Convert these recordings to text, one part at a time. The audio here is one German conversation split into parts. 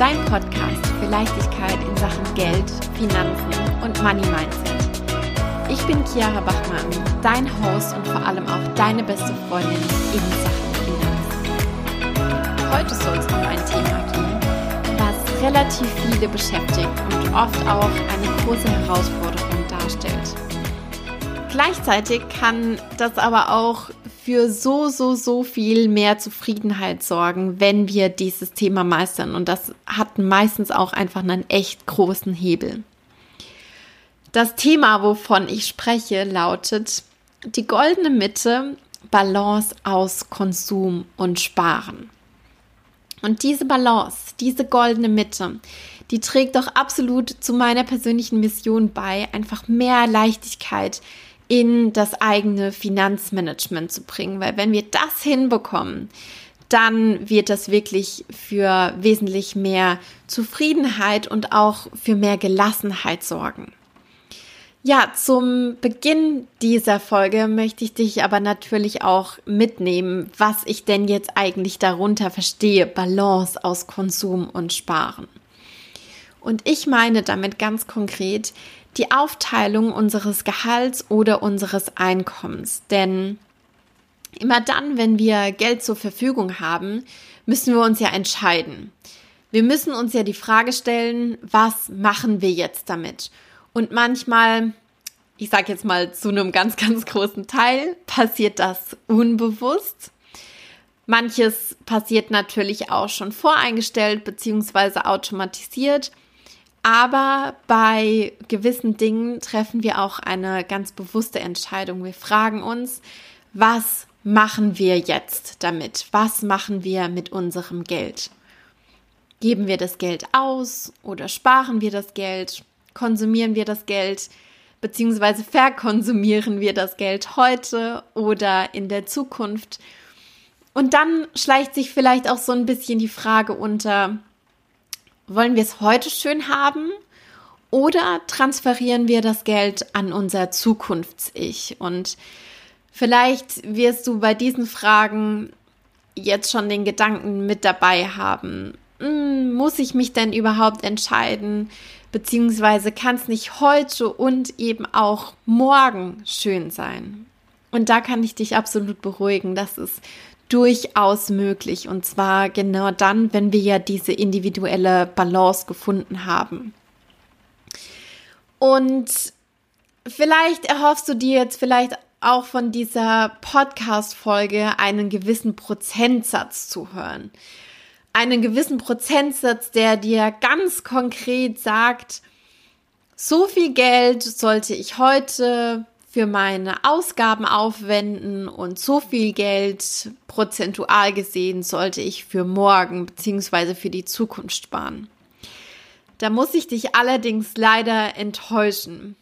dein Podcast für Leichtigkeit in Sachen Geld, Finanzen und Money Mindset. Ich bin Chiara Bachmann, dein Host und vor allem auch deine beste Freundin in Sachen Finanzen. Heute soll es um ein Thema gehen, was relativ viele beschäftigt und oft auch eine große Herausforderung darstellt. Gleichzeitig kann das aber auch für so, so, so viel mehr Zufriedenheit sorgen, wenn wir dieses Thema meistern. Und das hat meistens auch einfach einen echt großen Hebel. Das Thema, wovon ich spreche, lautet die goldene Mitte, Balance aus Konsum und Sparen. Und diese Balance, diese goldene Mitte, die trägt doch absolut zu meiner persönlichen Mission bei, einfach mehr Leichtigkeit in das eigene Finanzmanagement zu bringen. Weil wenn wir das hinbekommen, dann wird das wirklich für wesentlich mehr Zufriedenheit und auch für mehr Gelassenheit sorgen. Ja, zum Beginn dieser Folge möchte ich dich aber natürlich auch mitnehmen, was ich denn jetzt eigentlich darunter verstehe, Balance aus Konsum und Sparen. Und ich meine damit ganz konkret die Aufteilung unseres Gehalts oder unseres Einkommens. Denn immer dann, wenn wir Geld zur Verfügung haben, müssen wir uns ja entscheiden. Wir müssen uns ja die Frage stellen, was machen wir jetzt damit? Und manchmal, ich sage jetzt mal zu einem ganz, ganz großen Teil, passiert das unbewusst. Manches passiert natürlich auch schon voreingestellt bzw. automatisiert. Aber bei gewissen Dingen treffen wir auch eine ganz bewusste Entscheidung. Wir fragen uns, was machen wir jetzt damit? Was machen wir mit unserem Geld? Geben wir das Geld aus oder sparen wir das Geld? Konsumieren wir das Geld? Beziehungsweise verkonsumieren wir das Geld heute oder in der Zukunft? Und dann schleicht sich vielleicht auch so ein bisschen die Frage unter, wollen wir es heute schön haben oder transferieren wir das Geld an unser Zukunfts-Ich? Und vielleicht wirst du bei diesen Fragen jetzt schon den Gedanken mit dabei haben. Hm, muss ich mich denn überhaupt entscheiden? Beziehungsweise kann es nicht heute und eben auch morgen schön sein? Und da kann ich dich absolut beruhigen, dass es durchaus möglich. Und zwar genau dann, wenn wir ja diese individuelle Balance gefunden haben. Und vielleicht erhoffst du dir jetzt vielleicht auch von dieser Podcast-Folge einen gewissen Prozentsatz zu hören. Einen gewissen Prozentsatz, der dir ganz konkret sagt, so viel Geld sollte ich heute für meine Ausgaben aufwenden und so viel Geld prozentual gesehen sollte ich für morgen bzw. für die Zukunft sparen. Da muss ich dich allerdings leider enttäuschen.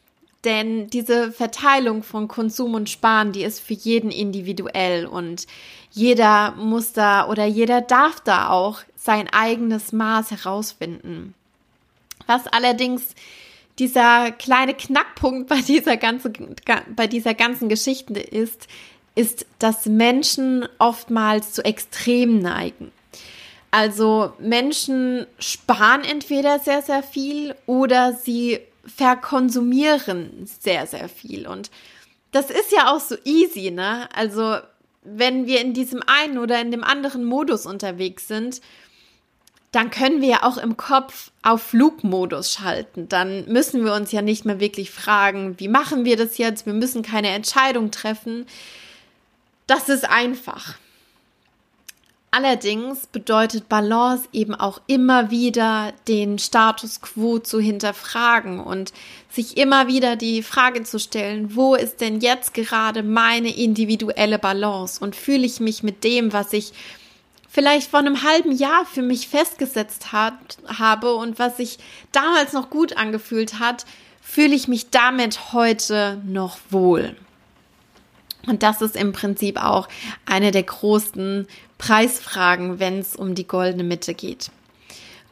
Denn diese Verteilung von Konsum und Sparen, die ist für jeden individuell und jeder muss da oder jeder darf da auch sein eigenes Maß herausfinden. Was allerdings dieser kleine Knackpunkt bei dieser ganzen, bei dieser ganzen Geschichte ist, ist, dass Menschen oftmals zu Extremen neigen. Also Menschen sparen entweder sehr, sehr viel oder sie verkonsumieren sehr, sehr viel. Und das ist ja auch so easy, ne? Also wenn wir in diesem einen oder in dem anderen Modus unterwegs sind, dann können wir ja auch im Kopf auf Flugmodus schalten. Dann müssen wir uns ja nicht mehr wirklich fragen, wie machen wir das jetzt? Wir müssen keine Entscheidung treffen. Das ist einfach. Allerdings bedeutet Balance eben auch immer wieder den Status quo zu hinterfragen und sich immer wieder die Frage zu stellen, wo ist denn jetzt gerade meine individuelle Balance und fühle ich mich mit dem, was ich vielleicht vor einem halben Jahr für mich festgesetzt hat, habe und was sich damals noch gut angefühlt hat, fühle ich mich damit heute noch wohl. Und das ist im Prinzip auch eine der großen Preisfragen, wenn es um die goldene Mitte geht.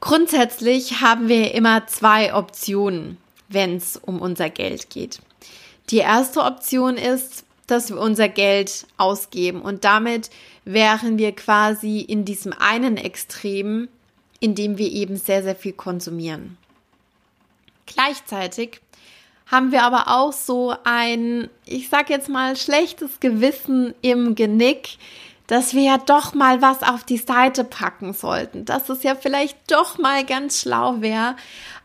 Grundsätzlich haben wir immer zwei Optionen, wenn es um unser Geld geht. Die erste Option ist, dass wir unser Geld ausgeben. Und damit wären wir quasi in diesem einen Extrem, in dem wir eben sehr, sehr viel konsumieren. Gleichzeitig haben wir aber auch so ein, ich sag jetzt mal, schlechtes Gewissen im Genick, dass wir ja doch mal was auf die Seite packen sollten, dass es ja vielleicht doch mal ganz schlau wäre,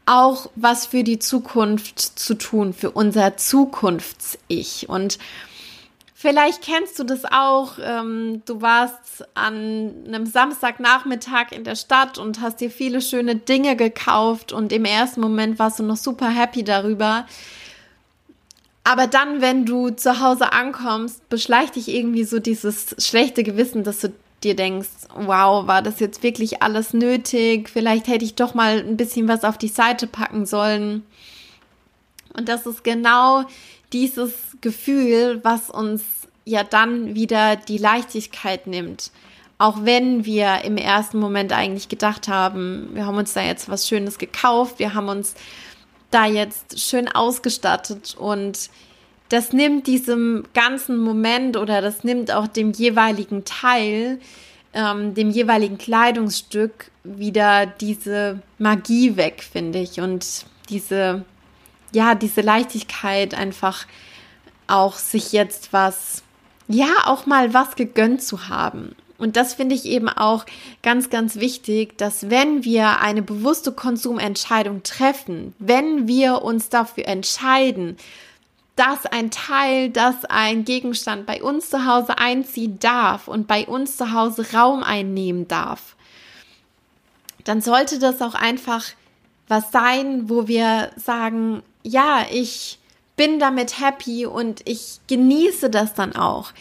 auch was für die Zukunft zu tun, für unser Zukunfts-Ich. Und Vielleicht kennst du das auch. Ähm, du warst an einem Samstagnachmittag in der Stadt und hast dir viele schöne Dinge gekauft und im ersten Moment warst du noch super happy darüber. Aber dann, wenn du zu Hause ankommst, beschleicht dich irgendwie so dieses schlechte Gewissen, dass du dir denkst, wow, war das jetzt wirklich alles nötig? Vielleicht hätte ich doch mal ein bisschen was auf die Seite packen sollen. Und das ist genau dieses Gefühl, was uns ja dann wieder die Leichtigkeit nimmt. Auch wenn wir im ersten Moment eigentlich gedacht haben, wir haben uns da jetzt was Schönes gekauft, wir haben uns da jetzt schön ausgestattet und das nimmt diesem ganzen Moment oder das nimmt auch dem jeweiligen Teil, ähm, dem jeweiligen Kleidungsstück wieder diese Magie weg, finde ich. Und diese, ja, diese Leichtigkeit einfach auch sich jetzt was, ja, auch mal was gegönnt zu haben. Und das finde ich eben auch ganz, ganz wichtig, dass wenn wir eine bewusste Konsumentscheidung treffen, wenn wir uns dafür entscheiden, dass ein Teil, dass ein Gegenstand bei uns zu Hause einziehen darf und bei uns zu Hause Raum einnehmen darf, dann sollte das auch einfach was sein, wo wir sagen, ja, ich bin damit happy und ich genieße das dann auch.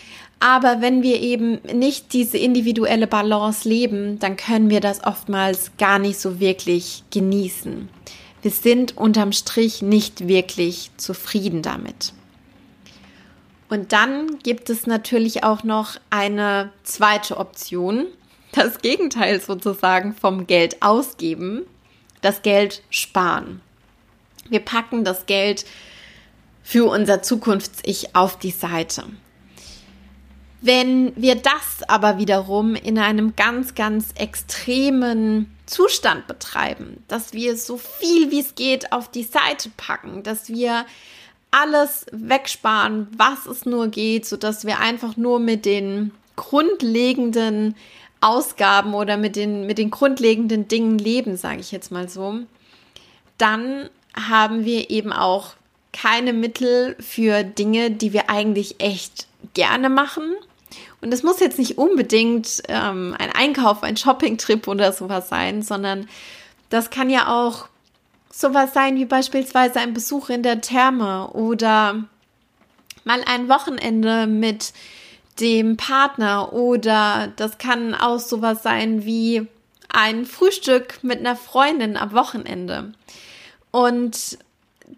Aber wenn wir eben nicht diese individuelle Balance leben, dann können wir das oftmals gar nicht so wirklich genießen. Wir sind unterm Strich nicht wirklich zufrieden damit. Und dann gibt es natürlich auch noch eine zweite Option, das Gegenteil sozusagen vom Geld ausgeben, das Geld sparen. Wir packen das Geld für unser Zukunfts-Ich auf die Seite. Wenn wir das aber wiederum in einem ganz, ganz extremen Zustand betreiben, dass wir so viel wie es geht auf die Seite packen, dass wir alles wegsparen, was es nur geht, so dass wir einfach nur mit den grundlegenden Ausgaben oder mit den, mit den grundlegenden Dingen leben, sage ich jetzt mal so, dann haben wir eben auch keine Mittel für Dinge, die wir eigentlich echt gerne machen. Und es muss jetzt nicht unbedingt ähm, ein Einkauf, ein Shoppingtrip oder sowas sein, sondern das kann ja auch sowas sein wie beispielsweise ein Besuch in der Therme oder mal ein Wochenende mit dem Partner oder das kann auch sowas sein wie ein Frühstück mit einer Freundin am Wochenende. Und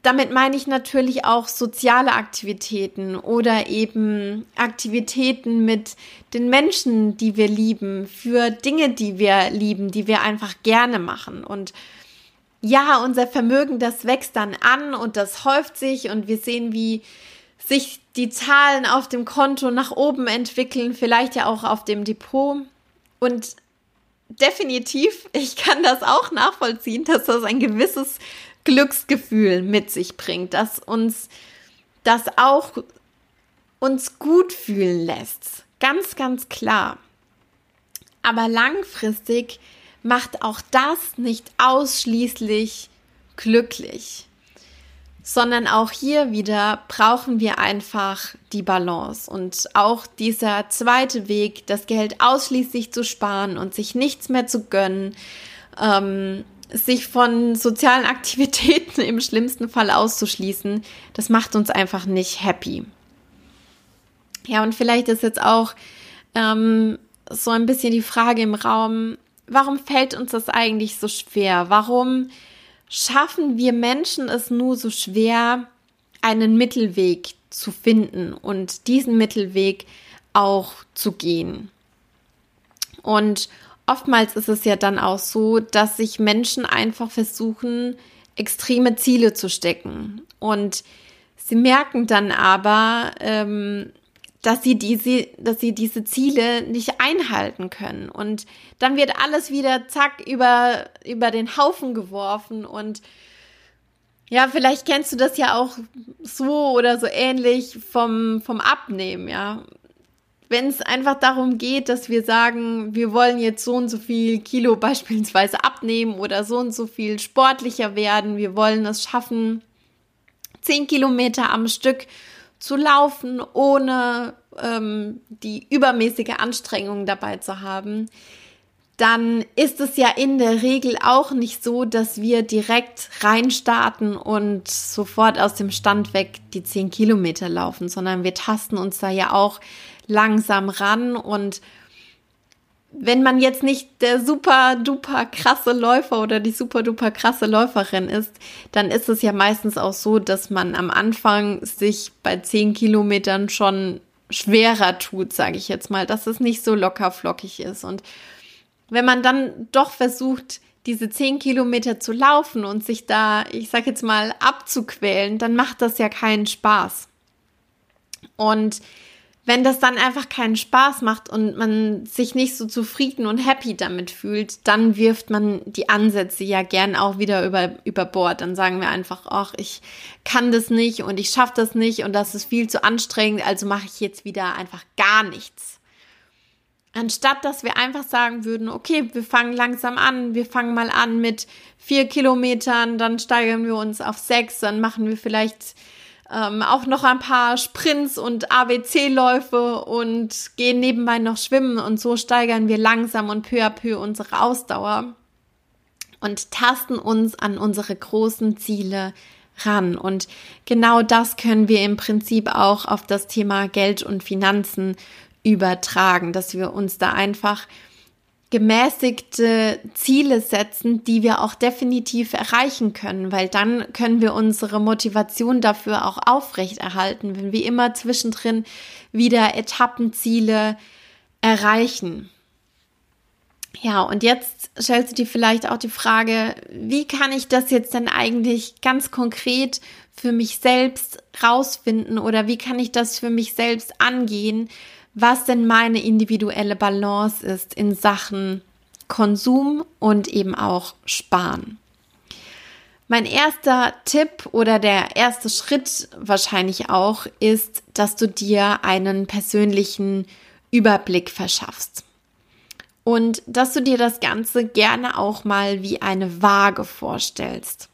damit meine ich natürlich auch soziale Aktivitäten oder eben Aktivitäten mit den Menschen, die wir lieben, für Dinge, die wir lieben, die wir einfach gerne machen. Und ja, unser Vermögen, das wächst dann an und das häuft sich und wir sehen, wie sich die Zahlen auf dem Konto nach oben entwickeln, vielleicht ja auch auf dem Depot. Und definitiv, ich kann das auch nachvollziehen, dass das ein gewisses Glücksgefühl mit sich bringt, dass uns das auch uns gut fühlen lässt. Ganz, ganz klar. Aber langfristig macht auch das nicht ausschließlich glücklich, sondern auch hier wieder brauchen wir einfach die Balance und auch dieser zweite Weg, das Geld ausschließlich zu sparen und sich nichts mehr zu gönnen, ähm, sich von sozialen Aktivitäten im schlimmsten Fall auszuschließen, das macht uns einfach nicht happy. Ja, und vielleicht ist jetzt auch ähm, so ein bisschen die Frage im Raum, warum fällt uns das eigentlich so schwer? Warum schaffen wir Menschen es nur so schwer, einen Mittelweg zu finden und diesen Mittelweg auch zu gehen? Und oftmals ist es ja dann auch so, dass sich Menschen einfach versuchen, extreme Ziele zu stecken. Und sie merken dann aber, ähm, dass sie diese, dass sie diese Ziele nicht einhalten können. Und dann wird alles wieder zack über, über den Haufen geworfen und ja, vielleicht kennst du das ja auch so oder so ähnlich vom, vom Abnehmen, ja. Wenn es einfach darum geht, dass wir sagen, wir wollen jetzt so und so viel Kilo beispielsweise abnehmen oder so und so viel sportlicher werden, wir wollen es schaffen, zehn Kilometer am Stück zu laufen, ohne ähm, die übermäßige Anstrengung dabei zu haben, dann ist es ja in der Regel auch nicht so, dass wir direkt reinstarten und sofort aus dem Stand weg die 10 Kilometer laufen, sondern wir tasten uns da ja auch langsam ran und wenn man jetzt nicht der super duper krasse Läufer oder die super duper krasse Läuferin ist, dann ist es ja meistens auch so, dass man am Anfang sich bei 10 Kilometern schon schwerer tut, sage ich jetzt mal, dass es nicht so locker flockig ist. Und wenn man dann doch versucht, diese 10 Kilometer zu laufen und sich da, ich sage jetzt mal, abzuquälen, dann macht das ja keinen Spaß. Und wenn das dann einfach keinen Spaß macht und man sich nicht so zufrieden und happy damit fühlt, dann wirft man die Ansätze ja gern auch wieder über, über Bord. Dann sagen wir einfach, ach, ich kann das nicht und ich schaffe das nicht und das ist viel zu anstrengend, also mache ich jetzt wieder einfach gar nichts. Anstatt dass wir einfach sagen würden, okay, wir fangen langsam an, wir fangen mal an mit vier Kilometern, dann steigern wir uns auf sechs, dann machen wir vielleicht ähm, auch noch ein paar Sprints und ABC-Läufe und gehen nebenbei noch schwimmen und so steigern wir langsam und peu à peu unsere Ausdauer und tasten uns an unsere großen Ziele ran. Und genau das können wir im Prinzip auch auf das Thema Geld und Finanzen übertragen, dass wir uns da einfach gemäßigte Ziele setzen, die wir auch definitiv erreichen können, weil dann können wir unsere Motivation dafür auch aufrechterhalten, wenn wir immer zwischendrin wieder Etappenziele erreichen. Ja, und jetzt stellst du dir vielleicht auch die Frage, wie kann ich das jetzt denn eigentlich ganz konkret für mich selbst rausfinden oder wie kann ich das für mich selbst angehen, was denn meine individuelle Balance ist in Sachen Konsum und eben auch Sparen. Mein erster Tipp oder der erste Schritt wahrscheinlich auch ist, dass du dir einen persönlichen Überblick verschaffst. Und dass du dir das Ganze gerne auch mal wie eine Waage vorstellst.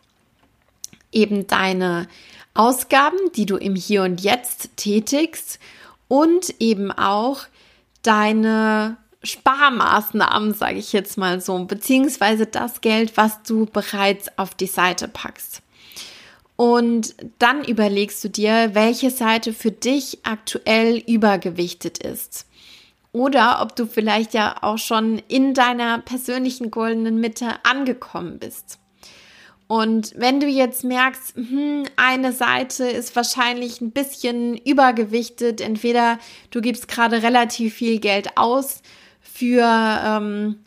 Eben deine Ausgaben, die du im Hier und Jetzt tätigst und eben auch deine Sparmaßnahmen, sage ich jetzt mal so, beziehungsweise das Geld, was du bereits auf die Seite packst. Und dann überlegst du dir, welche Seite für dich aktuell übergewichtet ist. Oder ob du vielleicht ja auch schon in deiner persönlichen goldenen Mitte angekommen bist. Und wenn du jetzt merkst, hm, eine Seite ist wahrscheinlich ein bisschen übergewichtet, entweder du gibst gerade relativ viel Geld aus für, ähm,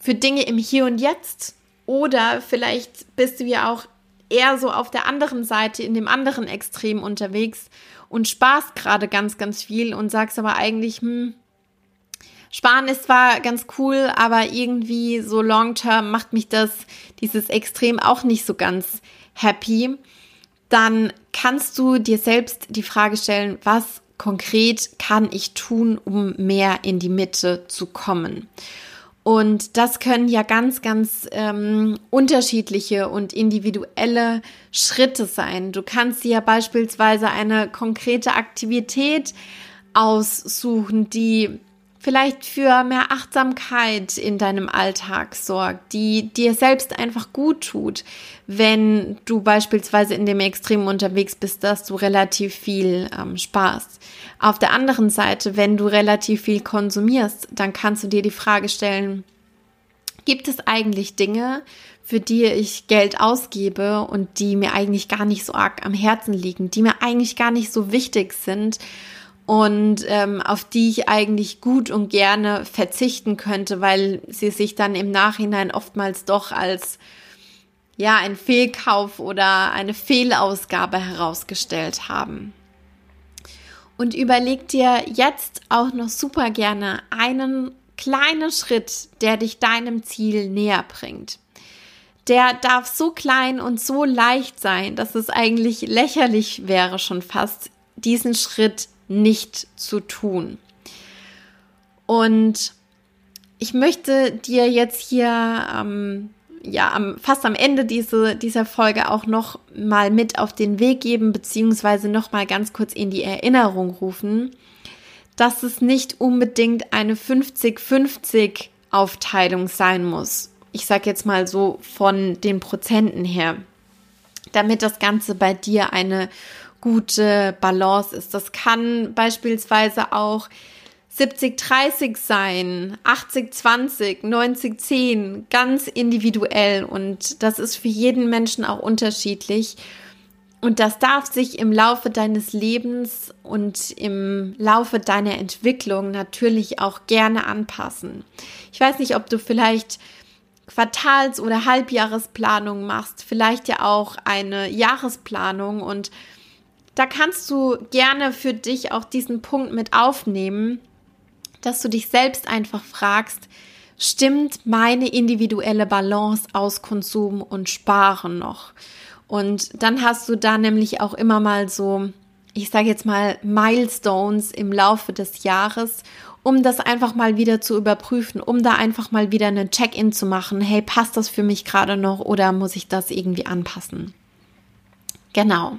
für Dinge im Hier und Jetzt oder vielleicht bist du ja auch eher so auf der anderen Seite, in dem anderen Extrem unterwegs und sparst gerade ganz, ganz viel und sagst aber eigentlich, hm, Sparen ist zwar ganz cool, aber irgendwie so long term macht mich das, dieses Extrem auch nicht so ganz happy. Dann kannst du dir selbst die Frage stellen, was konkret kann ich tun, um mehr in die Mitte zu kommen? Und das können ja ganz, ganz ähm, unterschiedliche und individuelle Schritte sein. Du kannst dir ja beispielsweise eine konkrete Aktivität aussuchen, die vielleicht für mehr Achtsamkeit in deinem Alltag sorgt, die dir selbst einfach gut tut, wenn du beispielsweise in dem Extrem unterwegs bist, dass du relativ viel ähm, sparst. Auf der anderen Seite, wenn du relativ viel konsumierst, dann kannst du dir die Frage stellen, gibt es eigentlich Dinge, für die ich Geld ausgebe und die mir eigentlich gar nicht so arg am Herzen liegen, die mir eigentlich gar nicht so wichtig sind und ähm, auf die ich eigentlich gut und gerne verzichten könnte, weil sie sich dann im Nachhinein oftmals doch als ja ein Fehlkauf oder eine Fehlausgabe herausgestellt haben. Und überleg dir jetzt auch noch super gerne einen kleinen Schritt, der dich deinem Ziel näher bringt. Der darf so klein und so leicht sein, dass es eigentlich lächerlich wäre schon fast, diesen Schritt nicht zu tun. Und ich möchte dir jetzt hier ähm, ja am, fast am Ende diese, dieser Folge auch noch mal mit auf den Weg geben, beziehungsweise noch mal ganz kurz in die Erinnerung rufen, dass es nicht unbedingt eine 50-50 Aufteilung sein muss. Ich sage jetzt mal so von den Prozenten her, damit das Ganze bei dir eine gute Balance ist. Das kann beispielsweise auch 70-30 sein, 80-20, 90-10, ganz individuell und das ist für jeden Menschen auch unterschiedlich. Und das darf sich im Laufe deines Lebens und im Laufe deiner Entwicklung natürlich auch gerne anpassen. Ich weiß nicht, ob du vielleicht Quartals- oder Halbjahresplanung machst, vielleicht ja auch eine Jahresplanung und da kannst du gerne für dich auch diesen Punkt mit aufnehmen, dass du dich selbst einfach fragst, stimmt meine individuelle Balance aus Konsum und Sparen noch? Und dann hast du da nämlich auch immer mal so, ich sage jetzt mal, Milestones im Laufe des Jahres, um das einfach mal wieder zu überprüfen, um da einfach mal wieder eine Check-in zu machen. Hey, passt das für mich gerade noch oder muss ich das irgendwie anpassen? Genau.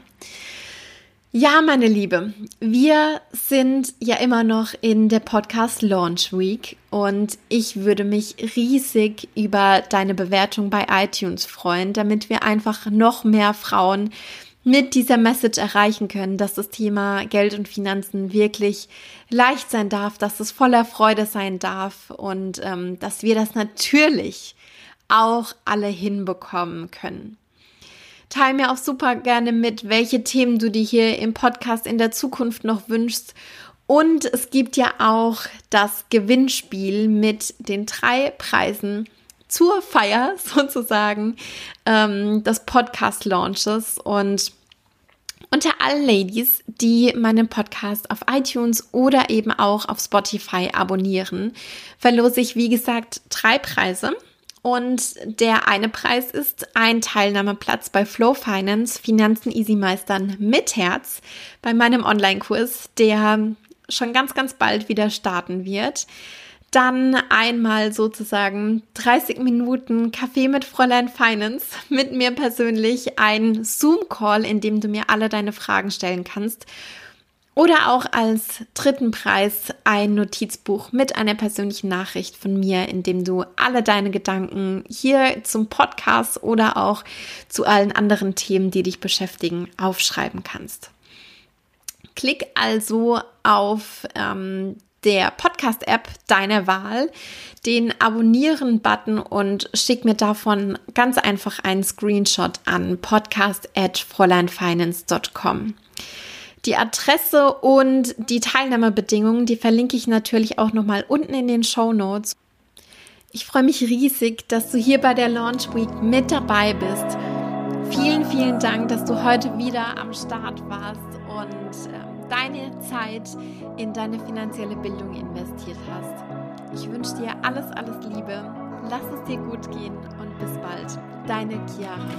Ja, meine Liebe, wir sind ja immer noch in der Podcast Launch Week und ich würde mich riesig über deine Bewertung bei iTunes freuen, damit wir einfach noch mehr Frauen mit dieser Message erreichen können, dass das Thema Geld und Finanzen wirklich leicht sein darf, dass es voller Freude sein darf und ähm, dass wir das natürlich auch alle hinbekommen können. Teil mir auch super gerne mit, welche Themen du dir hier im Podcast in der Zukunft noch wünschst. Und es gibt ja auch das Gewinnspiel mit den drei Preisen zur Feier sozusagen ähm, des Podcast-Launches. Und unter allen Ladies, die meinen Podcast auf iTunes oder eben auch auf Spotify abonnieren, verlose ich, wie gesagt, drei Preise. Und der eine Preis ist ein Teilnahmeplatz bei Flow Finance Finanzen Easy Meistern mit Herz bei meinem Online-Kurs, der schon ganz, ganz bald wieder starten wird. Dann einmal sozusagen 30 Minuten Kaffee mit Fräulein Finance mit mir persönlich, ein Zoom-Call, in dem du mir alle deine Fragen stellen kannst oder auch als dritten Preis ein Notizbuch mit einer persönlichen Nachricht von mir, in dem du alle deine Gedanken hier zum Podcast oder auch zu allen anderen Themen, die dich beschäftigen, aufschreiben kannst. Klick also auf ähm, der Podcast-App deiner Wahl den Abonnieren-Button und schick mir davon ganz einfach einen Screenshot an podcast@fräuleinfinance.com. Die Adresse und die Teilnahmebedingungen, die verlinke ich natürlich auch nochmal unten in den Show Notes. Ich freue mich riesig, dass du hier bei der Launch Week mit dabei bist. Vielen, vielen Dank, dass du heute wieder am Start warst und äh, deine Zeit in deine finanzielle Bildung investiert hast. Ich wünsche dir alles, alles Liebe. Lass es dir gut gehen und bis bald. Deine Chiara.